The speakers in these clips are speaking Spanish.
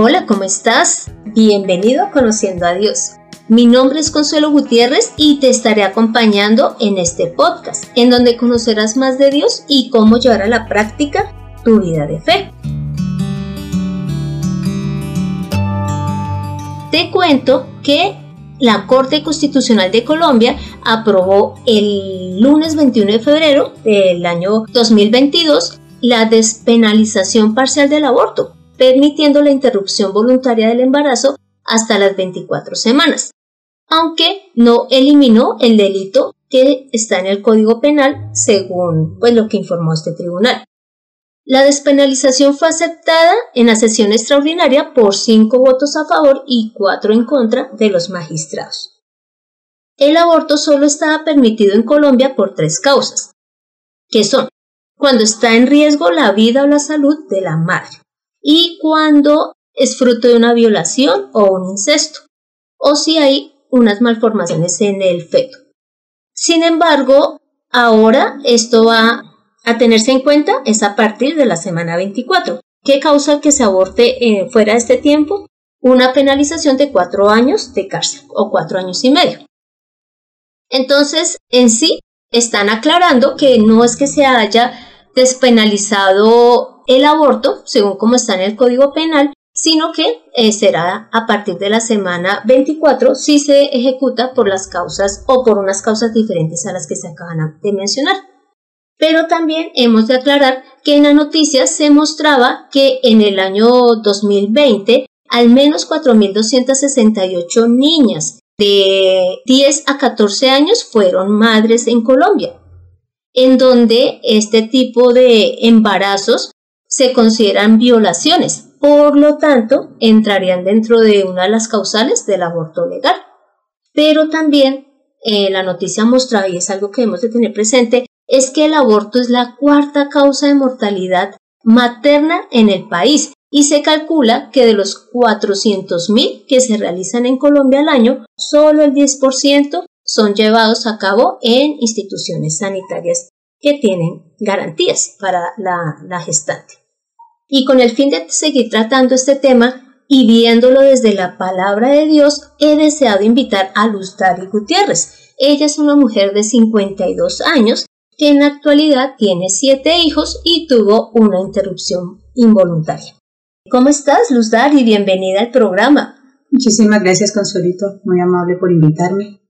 Hola, ¿cómo estás? Bienvenido a Conociendo a Dios. Mi nombre es Consuelo Gutiérrez y te estaré acompañando en este podcast, en donde conocerás más de Dios y cómo llevar a la práctica tu vida de fe. Te cuento que la Corte Constitucional de Colombia aprobó el lunes 21 de febrero del año 2022 la despenalización parcial del aborto, permitiendo la interrupción voluntaria del embarazo hasta las 24 semanas, aunque no eliminó el delito que está en el Código Penal, según pues, lo que informó este tribunal. La despenalización fue aceptada en la sesión extraordinaria por cinco votos a favor y cuatro en contra de los magistrados. El aborto solo estaba permitido en Colombia por tres causas, que son cuando está en riesgo la vida o la salud de la madre, y cuando es fruto de una violación o un incesto, o si hay unas malformaciones en el feto. Sin embargo, ahora esto va a tenerse en cuenta es a partir de la semana 24. ¿Qué causa que se aborte eh, fuera de este tiempo? Una penalización de cuatro años de cárcel o cuatro años y medio. Entonces, en sí, están aclarando que no es que se haya despenalizado el aborto, según como está en el Código Penal, sino que eh, será a partir de la semana 24 si se ejecuta por las causas o por unas causas diferentes a las que se acaban de mencionar. Pero también hemos de aclarar que en la noticia se mostraba que en el año 2020 al menos 4.268 niñas de 10 a 14 años fueron madres en Colombia, en donde este tipo de embarazos se consideran violaciones, por lo tanto, entrarían dentro de una de las causales del aborto legal. Pero también eh, la noticia mostraba, y es algo que debemos de tener presente, es que el aborto es la cuarta causa de mortalidad materna en el país y se calcula que de los 400.000 que se realizan en Colombia al año, solo el 10% son llevados a cabo en instituciones sanitarias que tienen garantías para la, gestante. Y con el fin de seguir tratando este tema y viéndolo desde la palabra de Dios, he deseado invitar a Luz Dari Gutiérrez. Ella es una mujer de 52 años que en la actualidad tiene siete hijos y tuvo una interrupción involuntaria. ¿Cómo estás, Luz Dari? Bienvenida al programa. Muchísimas gracias, Consuelito. Muy amable por invitarme.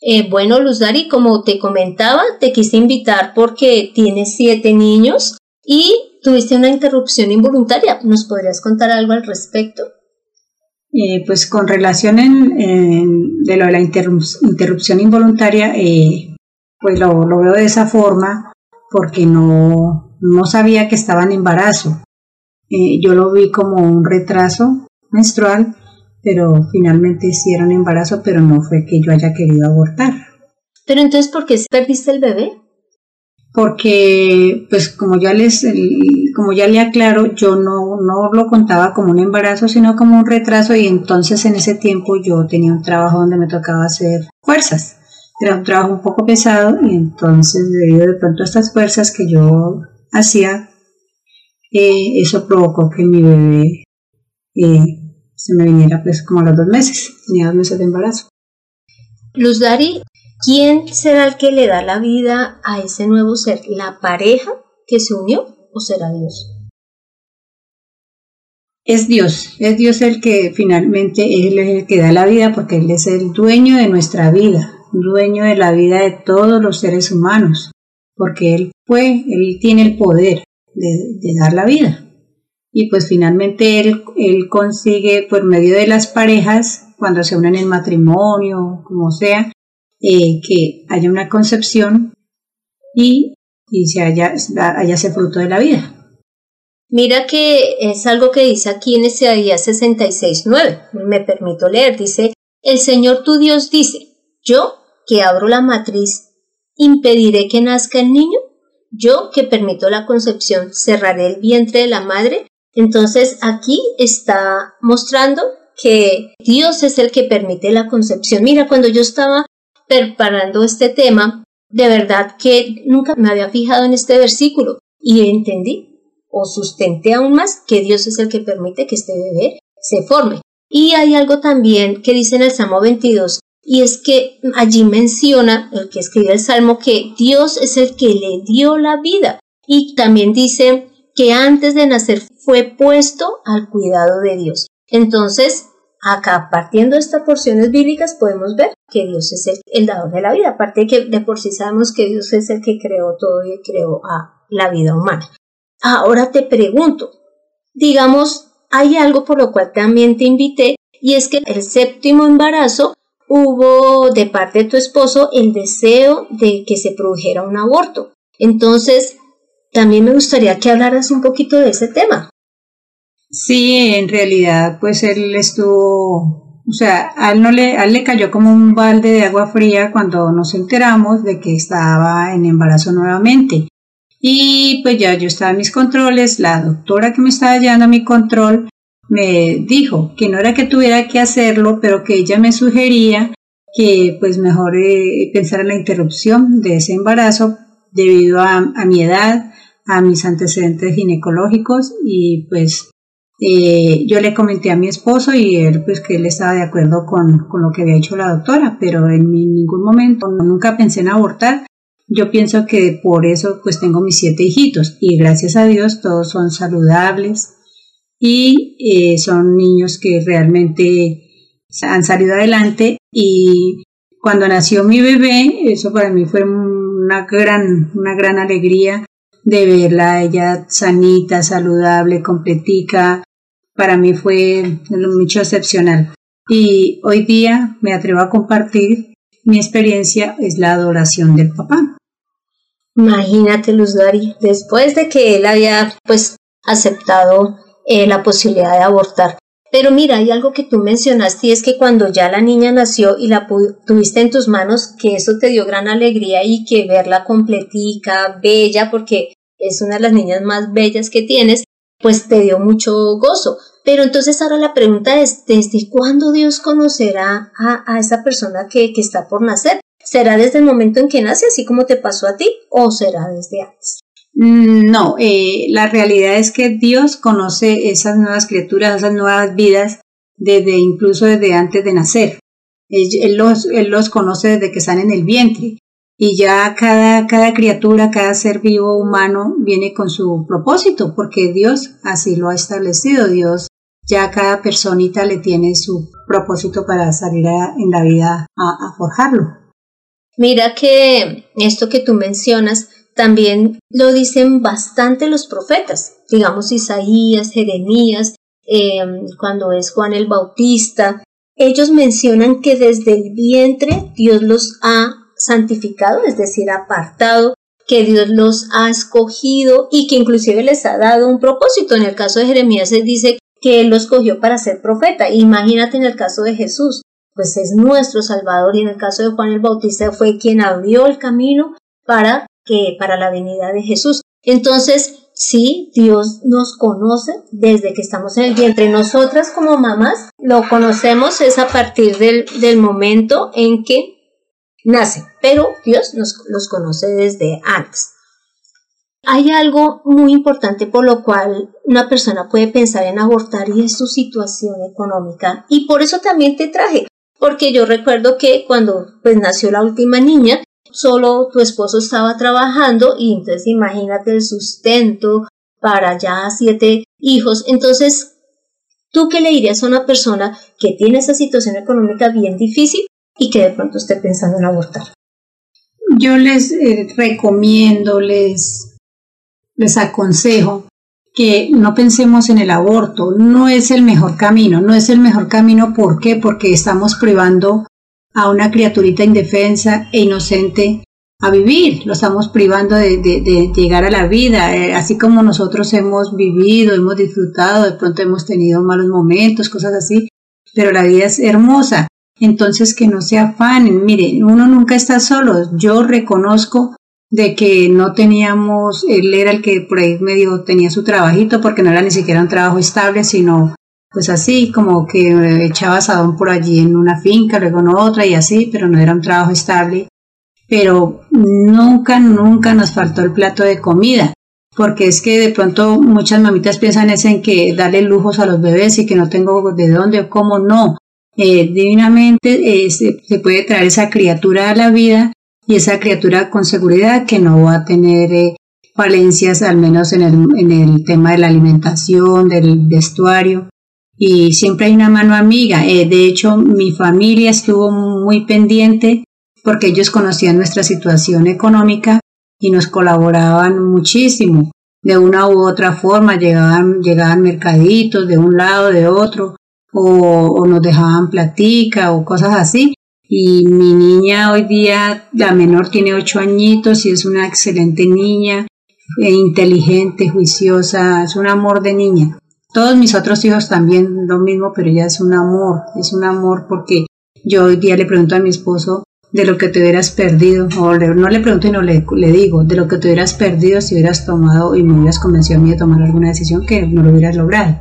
Eh, bueno, Luz Dari, como te comentaba, te quise invitar porque tienes siete niños y tuviste una interrupción involuntaria. ¿Nos podrías contar algo al respecto? Eh, pues con relación en, de lo de la interrupción involuntaria, eh, pues lo, veo de esa forma porque no, no sabía que estaba en embarazo. yo lo vi como un retraso menstrual pero finalmente hicieron embarazo, pero no fue que yo haya querido abortar. Pero entonces, ¿por qué perdiste el bebé? Porque, pues como ya les, como ya le aclaro, yo no, no lo contaba como un embarazo, sino como un retraso y entonces en ese tiempo yo tenía un trabajo donde me tocaba hacer fuerzas. Era un trabajo un poco pesado y entonces debido de pronto a estas fuerzas que yo hacía, eh, eso provocó que mi bebé eh, se me viniera pues como a los dos meses, tenía dos meses de embarazo. Luz Dari, ¿quién será el que le da la vida a ese nuevo ser? ¿La pareja que se unió o será Dios? Es Dios, es Dios el que finalmente Él es el que da la vida porque Él es el dueño de nuestra vida, dueño de la vida de todos los seres humanos, porque Él fue, Él tiene el poder de, de dar la vida y pues finalmente él, él consigue por medio de las parejas, cuando se unen en matrimonio, como sea, eh, que haya una concepción y, y se haya, haya ese fruto de la vida. Mira que es algo que dice aquí en día 66.9, me permito leer, dice, el Señor tu Dios dice, yo que abro la matriz, impediré que nazca el niño, yo que permito la concepción, cerraré el vientre de la madre, entonces aquí está mostrando que Dios es el que permite la concepción. Mira, cuando yo estaba preparando este tema, de verdad que nunca me había fijado en este versículo y entendí o sustenté aún más que Dios es el que permite que este bebé se forme. Y hay algo también que dice en el Salmo 22, y es que allí menciona el que escribe el Salmo que Dios es el que le dio la vida. Y también dice que antes de nacer fue puesto al cuidado de Dios. Entonces, acá partiendo de estas porciones bíblicas podemos ver que Dios es el, dador de la vida, aparte de que de por sí sabemos que Dios es el que creó todo y creó a la vida humana. Ahora te pregunto, digamos, hay algo por lo cual también te invité y es que el séptimo embarazo hubo de parte de tu esposo el deseo de que se produjera un aborto. Entonces, también me gustaría que hablaras un poquito de ese tema. Sí, en realidad, pues él estuvo, o sea, a él, no le, a él le cayó como un balde de agua fría cuando nos enteramos de que estaba en embarazo nuevamente. Y pues ya yo estaba en mis controles, la doctora que me estaba llevando a mi control me dijo que no era que tuviera que hacerlo, pero que ella me sugería que pues mejor eh, pensara en la interrupción de ese embarazo debido a, mi edad, a mis antecedentes ginecológicos y pues eh, yo le comenté a mi esposo y él pues que él estaba de acuerdo con, con lo que había hecho la doctora, pero en ningún momento nunca pensé en abortar. Yo pienso que por eso pues tengo mis siete hijitos y gracias a Dios todos son saludables, y eh, son niños que realmente han salido adelante y cuando nació mi bebé, eso para mí fue una gran, una gran alegría de verla ella sanita, saludable, completica. Para mí fue mucho excepcional. Y hoy día me atrevo a compartir mi experiencia es la adoración del papá. Imagínate, Luz Dari, después de que él había pues aceptado eh, la posibilidad de abortar. Pero mira, hay algo que tú mencionaste y es que cuando ya la niña nació y la tuviste en tus manos, que eso te dio gran alegría y que verla completica, bella, porque es una de las niñas más bellas que tienes, pues te dio mucho gozo. Pero entonces ahora la pregunta es, ¿desde cuándo Dios conocerá a, esa persona que, que está por nacer? ¿Será desde el momento en que nace, así como te pasó a ti, o será desde antes? Mm, no, eh, la realidad es que Dios conoce esas nuevas criaturas, esas nuevas vidas, desde incluso desde antes de nacer. Él, los, él los conoce desde que están en el vientre. Y ya cada, cada criatura, cada ser vivo humano viene con su propósito, porque Dios así lo ha establecido. Dios ya cada personita le tiene su propósito para salir en la vida a, a forjarlo. Mira que esto que tú mencionas, también lo dicen bastante los profetas, digamos Isaías, Jeremías, em, cuando es Juan el Bautista. Ellos mencionan que desde el vientre Dios los ha santificado, es decir, apartado, que Dios los ha escogido y que inclusive les ha dado un propósito. En el caso de Jeremías se dice que Él los cogió para ser profeta. Imagínate en el caso de Jesús, pues es nuestro Salvador y en el caso de Juan el Bautista fue quien abrió el camino para que para la venida de Jesús. Entonces, sí, Dios nos conoce desde que estamos en el vientre. Nosotras como mamás lo conocemos es a partir del, del momento en que nace, pero Dios nos los conoce desde antes. Hay algo muy importante por lo cual una persona puede pensar en abortar y es su situación económica. Y por eso también te traje, porque yo recuerdo que cuando pues nació la última niña, solo tu esposo estaba trabajando y entonces imagínate el sustento para ya siete hijos. Entonces, ¿tú qué le dirías a una persona que tiene esa situación económica bien difícil y que de pronto esté pensando en abortar? Yo les eh, recomiendo, les, les aconsejo que no pensemos en el aborto, no es el mejor camino, no es el mejor camino, ¿por qué? Porque estamos privando a una criaturita indefensa e inocente a vivir, lo estamos privando de, llegar a la vida, eh, así como nosotros hemos vivido, hemos disfrutado, de pronto hemos tenido malos momentos, cosas así, pero la vida es hermosa, entonces que no se afanen, miren, uno nunca está solo, yo reconozco de que no teníamos, él era el que por ahí medio tenía su trabajito, porque no era ni siquiera un trabajo estable, sino pues así, como que echaba asadón por allí en una finca, luego en otra y así, pero no era un trabajo estable. Pero nunca, nunca nos faltó el plato de comida. porque es que de pronto muchas mamitas piensan es en que darle lujos a los bebés y que no tengo de dónde o cómo no. Eh, divinamente eh, se, puede traer esa criatura a la vida y esa criatura con seguridad que no va a tener eh, falencias al menos en el, en el tema de la alimentación, del vestuario y siempre hay una mano amiga. de hecho, mi familia estuvo muy pendiente porque ellos conocían nuestra situación económica y nos colaboraban muchísimo. De una u otra forma llegaban, llegaban mercaditos de un lado, de otro, o, nos dejaban platica o cosas así. Y mi niña hoy día, la menor tiene ocho añitos y es una excelente niña, e inteligente, juiciosa, es un amor de niña. Todos mis otros hijos también lo mismo, pero ella es un amor, es un amor porque yo hoy día le pregunto a mi esposo, de lo que te hubieras perdido, o no le pregunto y no le, le, digo, de lo que te hubieras perdido si hubieras tomado y me hubieras convencido a mí de tomar alguna decisión que no lo hubieras logrado.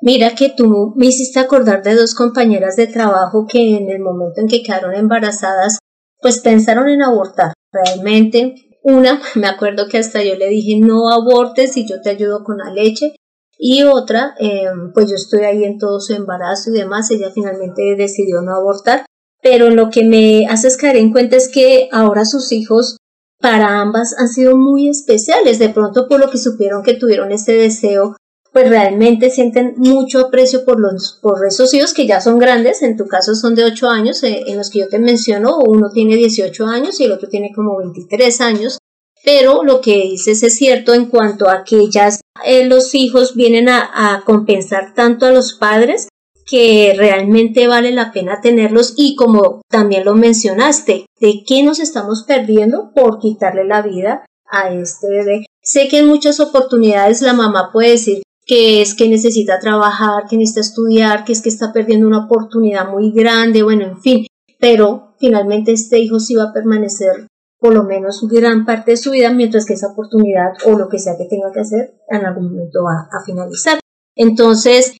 Mira que tú me hiciste acordar de dos compañeras de trabajo que en el momento en que quedaron embarazadas, pues pensaron en abortar. Realmente, una, me acuerdo que hasta yo le dije, no abortes y yo te ayudo con la leche. Y otra, em, pues yo estoy ahí en todo su embarazo y demás, ella finalmente decidió no abortar pero lo que me hace caer en cuenta es que ahora sus hijos para ambas han sido muy especiales, de pronto por lo que supieron que tuvieron ese deseo, pues realmente sienten mucho aprecio por los por esos hijos que ya son grandes, en tu caso son de 8 años, eh, en los que yo te menciono, uno tiene 18 años y el otro tiene como 23 años, pero lo que dices es cierto en cuanto a que ya eh, los hijos vienen a compensar tanto a los padres que realmente vale la pena tenerlos y como también lo mencionaste, de qué nos estamos perdiendo por quitarle la vida a este bebé. Sé que en muchas oportunidades la mamá puede decir que es que necesita trabajar, que necesita estudiar, que es que está perdiendo una oportunidad muy grande, bueno, en fin, pero finalmente este hijo sí va a permanecer por lo menos gran parte de su vida, mientras que esa oportunidad o lo que sea que tenga que hacer en algún momento va a finalizar. Entonces,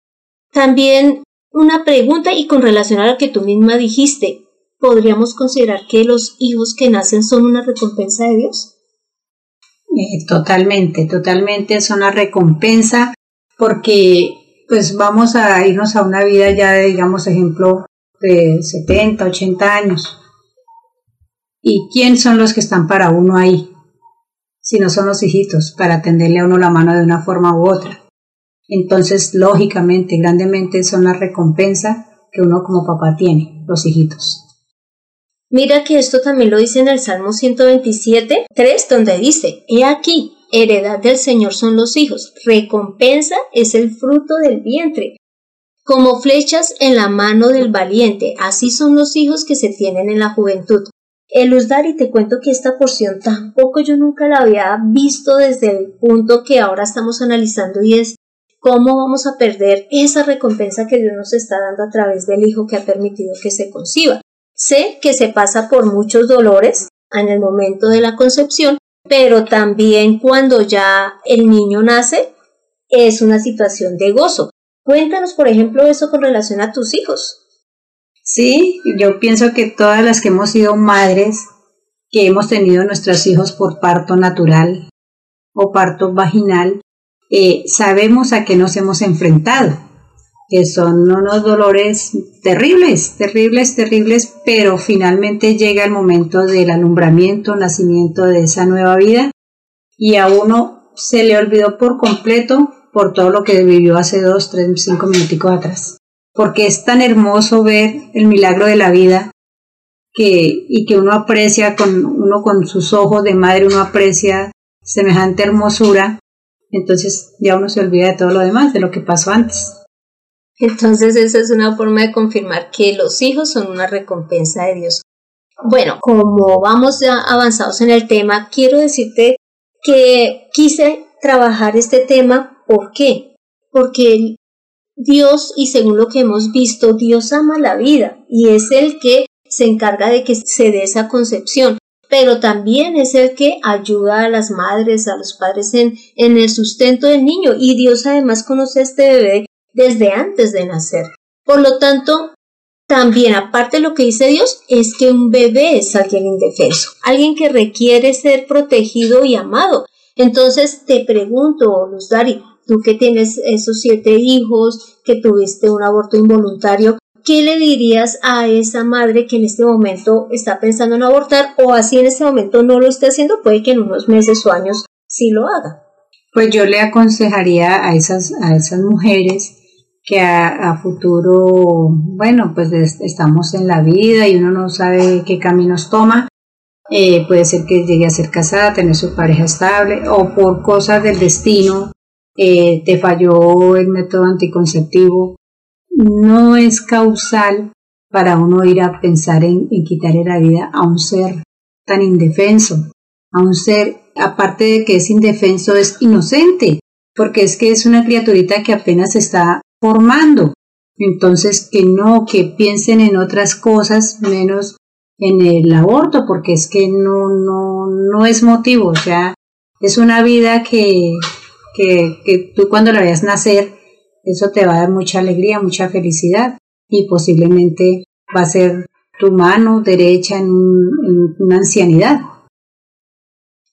también una pregunta y con relación a lo que tú misma dijiste, ¿podríamos considerar que los hijos que nacen son una recompensa de Dios? Eh, totalmente, totalmente son una recompensa porque pues vamos a irnos a una vida ya de, digamos, ejemplo, de 70, 80 años. ¿Y quién son los que están para uno ahí? Si no son los hijitos, para tenderle a uno la mano de una forma u otra. Entonces, lógicamente, grandemente son la recompensa que uno como papá tiene, los hijitos. Mira que esto también lo dice en el Salmo 127, 3, donde dice, He aquí, heredad del Señor son los hijos, recompensa es el fruto del vientre. Como flechas en la mano del valiente, así son los hijos que se tienen en la juventud. El y te cuento que esta porción tampoco yo nunca la había visto desde el punto que ahora estamos analizando y es ¿Cómo vamos a perder esa recompensa que Dios nos está dando a través del Hijo que ha permitido que se conciba? Sé que se pasa por muchos dolores en el momento de la concepción, pero también cuando ya el niño nace es una situación de gozo. Cuéntanos, por ejemplo, eso con relación a tus hijos. Sí, yo pienso que todas las que hemos sido madres, que hemos tenido nuestros hijos por parto natural o parto vaginal, eh, sabemos a qué nos hemos enfrentado, que son unos dolores terribles, terribles, terribles, pero finalmente llega el momento del alumbramiento, nacimiento de esa nueva vida y a uno se le olvidó por completo por todo lo que vivió hace dos, tres, cinco minuticos atrás. Porque es tan hermoso ver el milagro de la vida que, y que uno aprecia con uno con sus ojos de madre, uno aprecia semejante hermosura entonces ya uno se olvida de todo lo demás, de lo que pasó antes. Entonces esa es una forma de confirmar que los hijos son una recompensa de Dios. Bueno, como vamos ya avanzados en el tema, quiero decirte que quise trabajar este tema. ¿Por qué? Porque Dios, y según lo que hemos visto, Dios ama la vida y es el que se encarga de que se dé esa concepción pero también es el que ayuda a las madres, a los padres en, en el sustento del niño y Dios además conoce a este bebé desde antes de nacer. Por lo tanto, también aparte de lo que dice Dios es que un bebé es alguien indefenso, alguien que requiere ser protegido y amado. Entonces te pregunto, Luz Dari, tú que tienes esos siete hijos, que tuviste un aborto involuntario, ¿qué le dirías a esa madre que en este momento está pensando en abortar o así en este momento no lo esté haciendo? Puede que en unos meses o años sí lo haga. Pues yo le aconsejaría a esas, a esas mujeres que a, futuro, bueno, pues estamos en la vida y uno no sabe qué caminos toma. Eh, puede ser que llegue a ser casada, tener su pareja estable o por cosas del destino eh, te falló el método anticonceptivo. No es causal para uno ir a pensar en, en quitarle la vida a un ser tan indefenso, a un ser, aparte de que es indefenso, es inocente, porque es que es una criaturita que apenas está formando. Entonces, que no, que piensen en otras cosas menos en el aborto, porque es que no, no, no es motivo, o sea, es una vida que, que, que tú cuando la veas nacer, eso te va a dar mucha alegría, mucha felicidad y posiblemente va a ser tu mano derecha en, en una ancianidad.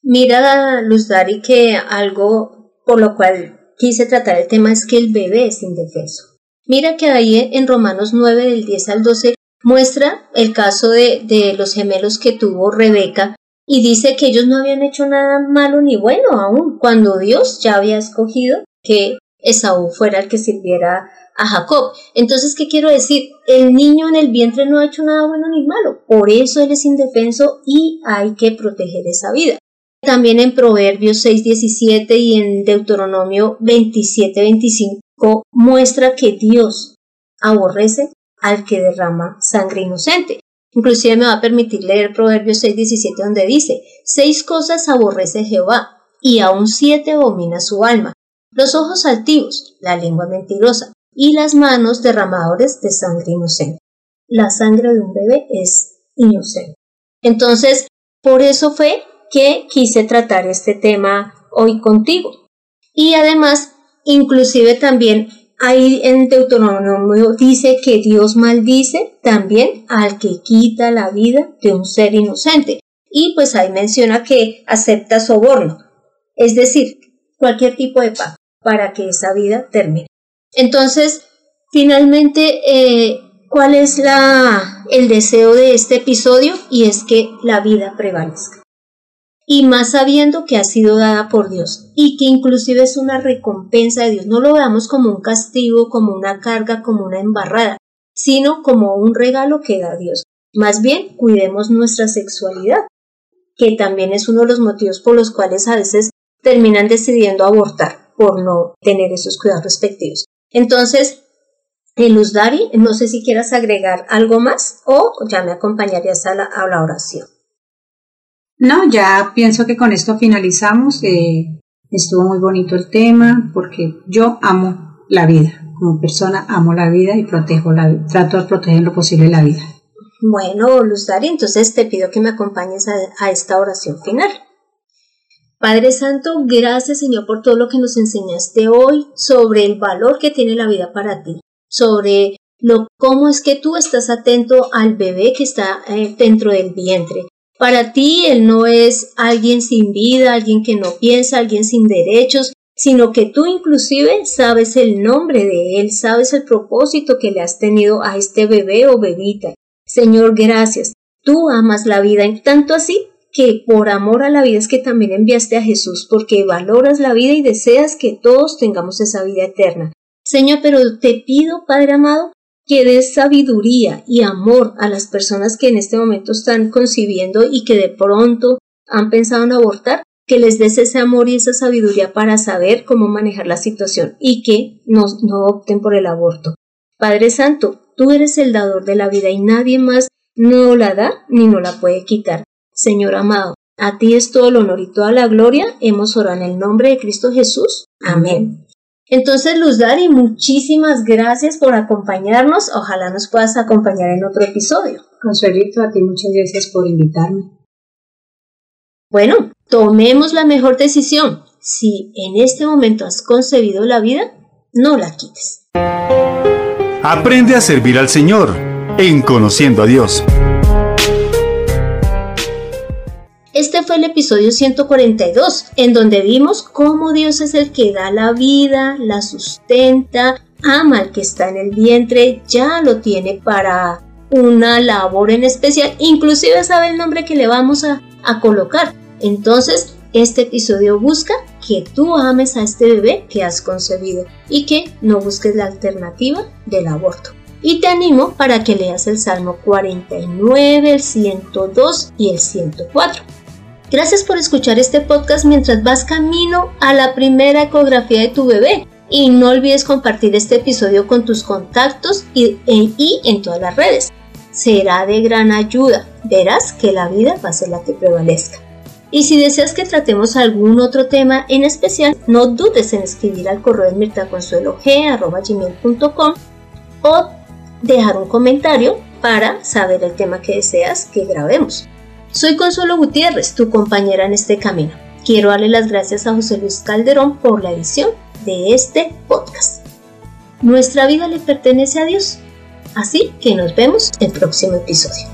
Mira, Luz Dari, que algo por lo cual quise tratar el tema es que el bebé es indefenso. Mira que ahí en Romanos 9 del 10 al 12 muestra el caso de, de los gemelos que tuvo Rebeca y dice que ellos no habían hecho nada malo ni bueno aún, cuando Dios ya había escogido que Esaú fuera el que sirviera a Jacob. Entonces, ¿qué quiero decir? El niño en el vientre no ha hecho nada bueno ni malo, por eso él es indefenso y hay que proteger esa vida. También en Proverbios 6.17 y en Deuteronomio 27.25 muestra que Dios aborrece al que derrama sangre inocente. Inclusive me va a permitir leer Proverbios 6.17 donde dice, seis cosas aborrece Jehová y aún siete abomina su alma. Los ojos altivos, la lengua mentirosa y las manos derramadores de sangre inocente. La sangre de un bebé es inocente. Entonces, por eso fue que quise tratar este tema hoy contigo. Y además, inclusive también ahí en Deuteronomio dice que Dios maldice también al que quita la vida de un ser inocente. Y pues ahí menciona que acepta soborno, es decir, cualquier tipo de pago para que esa vida termine. Entonces, finalmente, eh, ¿cuál es la, el deseo de este episodio? Y es que la vida prevalezca y más sabiendo que ha sido dada por Dios y que inclusive es una recompensa de Dios. No lo veamos como un castigo, como una carga, como una embarrada, sino como un regalo que da Dios. Más bien, cuidemos nuestra sexualidad, que también es uno de los motivos por los cuales a veces terminan decidiendo abortar por no tener esos cuidados respectivos. Entonces, Luz Dari, no sé si quieras agregar algo más o ya me acompañarías a la, a la oración. No, ya pienso que con esto finalizamos. Eh, estuvo muy bonito el tema porque yo amo la vida. Como persona amo la vida y protejo la trato de proteger lo posible la vida. Bueno, Luz Dari, entonces te pido que me acompañes a, esta oración final. Padre Santo, gracias Señor por todo lo que nos enseñaste hoy sobre el valor que tiene la vida para ti, sobre lo cómo es que tú estás atento al bebé que está eh, dentro del vientre, para ti Él no es alguien sin vida, alguien que no piensa, alguien sin derechos, sino que tú inclusive sabes el nombre de Él, sabes el propósito que le has tenido a este bebé o bebita. Señor, gracias. Tú amas la vida, en tanto así que por amor a la vida es que también enviaste a Jesús, porque valoras la vida y deseas que todos tengamos esa vida eterna. Señor, pero te pido, Padre amado, que des sabiduría y amor a las personas que en este momento están concibiendo y que de pronto han pensado en abortar, que les des ese amor y esa sabiduría para saber cómo manejar la situación y que no, no opten por el aborto. Padre Santo, tú eres el dador de la vida y nadie más no la da ni no la puede quitar. Señor amado, a ti es todo el honor y toda la gloria. Hemos orado en el nombre de Cristo Jesús. Amén. Entonces, Luz Dari, muchísimas gracias por acompañarnos. Ojalá nos puedas acompañar en otro episodio. Consuelito, a ti muchas gracias por invitarme. Bueno, tomemos la mejor decisión. Si en este momento has concebido la vida, no la quites. Aprende a servir al Señor en Conociendo a Dios. Este fue el episodio 142, en donde vimos cómo Dios es el que da la vida, la sustenta, ama al que está en el vientre, ya lo tiene para una labor en especial, inclusive sabe el nombre que le vamos a, a colocar. Entonces, este episodio busca que tú ames a este bebé que has concebido y que no busques la alternativa del aborto. Y te animo para que leas el Salmo 49, el 102 y el 104. Gracias por escuchar este podcast mientras vas camino a la primera ecografía de tu bebé. Y no olvides compartir este episodio con tus contactos y, y en todas las redes. Será de gran ayuda. Verás que la vida va a ser la que prevalezca. Y si deseas que tratemos algún otro tema en especial, no dudes en escribir al correo de mirtaconsuelog.com o dejar un comentario para saber el tema que deseas que grabemos. Soy Consuelo Gutiérrez, tu compañera en este camino. Quiero darle las gracias a José Luis Calderón por la edición de este podcast. Nuestra vida le pertenece a Dios, así que nos vemos el próximo episodio.